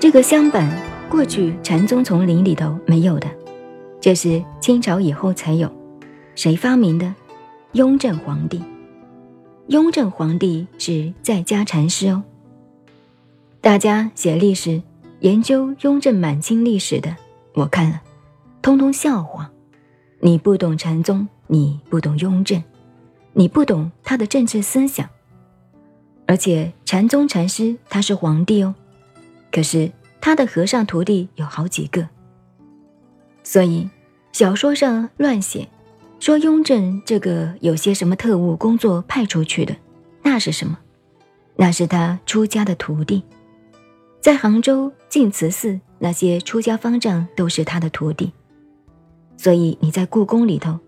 这个香板过去禅宗丛林里头没有的，这是清朝以后才有。谁发明的？雍正皇帝。雍正皇帝是在家禅师哦。大家写历史、研究雍正满清历史的，我看了，通通笑话。你不懂禅宗，你不懂雍正，你不懂他的政治思想。而且禅宗禅师他是皇帝哦，可是他的和尚徒弟有好几个。所以小说上乱写，说雍正这个有些什么特务工作派出去的，那是什么？那是他出家的徒弟。在杭州净慈寺，那些出家方丈都是他的徒弟，所以你在故宫里头，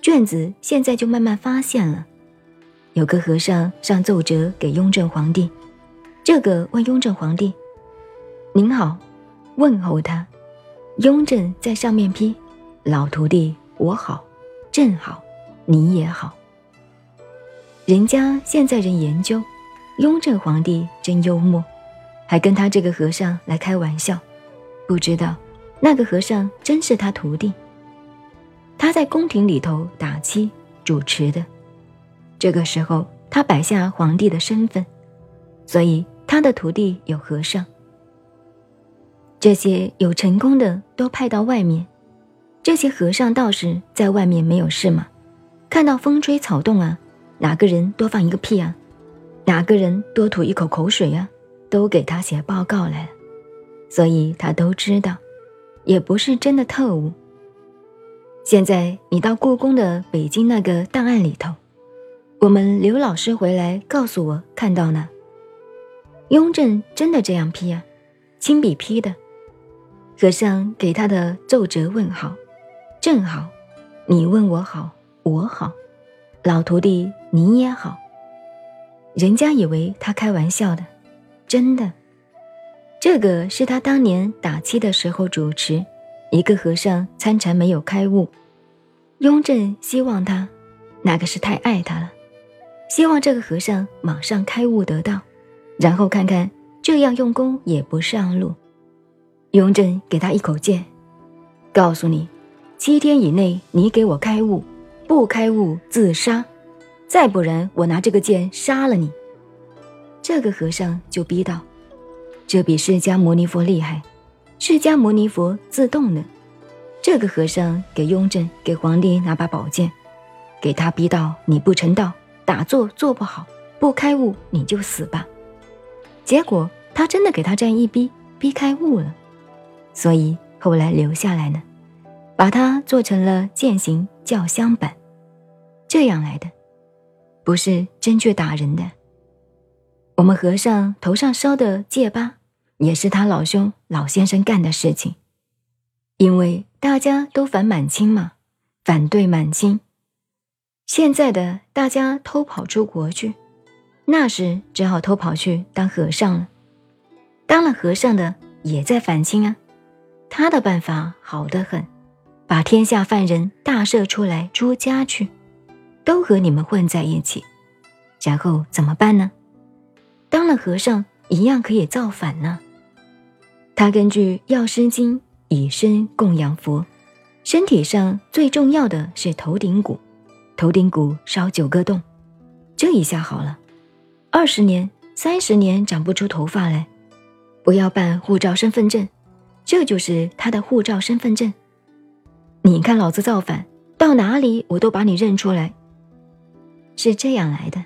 卷子现在就慢慢发现了，有个和尚上奏折给雍正皇帝，这个问雍正皇帝：“您好，问候他。”雍正在上面批：“老徒弟，我好，朕好，你也好。”人家现在人研究，雍正皇帝真幽默。还跟他这个和尚来开玩笑，不知道那个和尚真是他徒弟。他在宫廷里头打七主持的，这个时候他摆下皇帝的身份，所以他的徒弟有和尚。这些有成功的都派到外面，这些和尚道士在外面没有事吗？看到风吹草动啊，哪个人多放一个屁啊，哪个人多吐一口口水啊？都给他写报告来了，所以他都知道，也不是真的特务。现在你到故宫的北京那个档案里头，我们刘老师回来告诉我看到呢，雍正真的这样批啊，亲笔批的。和尚给他的奏折问好，正好，你问我好，我好，老徒弟你也好。人家以为他开玩笑的。真的，这个是他当年打七的时候主持，一个和尚参禅没有开悟，雍正希望他，那个是太爱他了，希望这个和尚马上开悟得道，然后看看这样用功也不上路。雍正给他一口剑，告诉你，七天以内你给我开悟，不开悟自杀，再不然我拿这个剑杀了你。这个和尚就逼道：“这比释迦牟尼佛厉害，释迦牟尼佛自动的。”这个和尚给雍正、给皇帝拿把宝剑，给他逼到：“你不成道，打坐做不好，不开悟，你就死吧。”结果他真的给他这样一逼，逼开悟了，所以后来留下来呢，把它做成了剑形教香板，这样来的，不是真去打人的。我们和尚头上烧的戒疤，也是他老兄老先生干的事情。因为大家都反满清嘛，反对满清。现在的大家偷跑出国去，那时只好偷跑去当和尚了。当了和尚的也在反清啊，他的办法好得很，把天下犯人大赦出来出家去，都和你们混在一起，然后怎么办呢？当了和尚一样可以造反呢。他根据《药师经》以身供养佛，身体上最重要的是头顶骨，头顶骨烧九个洞，这一下好了。二十年、三十年长不出头发来，不要办护照身份证，这就是他的护照身份证。你看老子造反到哪里，我都把你认出来，是这样来的。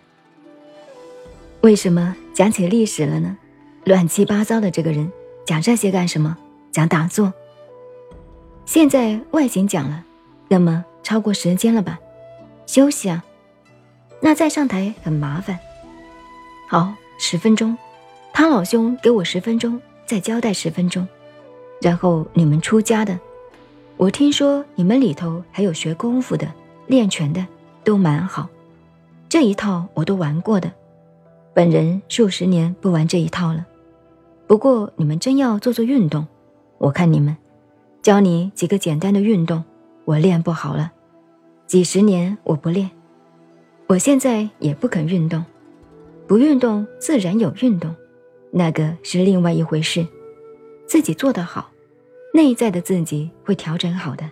为什么？讲起历史了呢，乱七八糟的这个人讲这些干什么？讲打坐。现在外形讲了，那么超过时间了吧？休息啊。那再上台很麻烦。好，十分钟，汤老兄给我十分钟，再交代十分钟，然后你们出家的，我听说你们里头还有学功夫的、练拳的，都蛮好，这一套我都玩过的。本人数十年不玩这一套了，不过你们真要做做运动，我看你们教你几个简单的运动，我练不好了，几十年我不练，我现在也不肯运动，不运动自然有运动，那个是另外一回事。自己做得好，内在的自己会调整好的。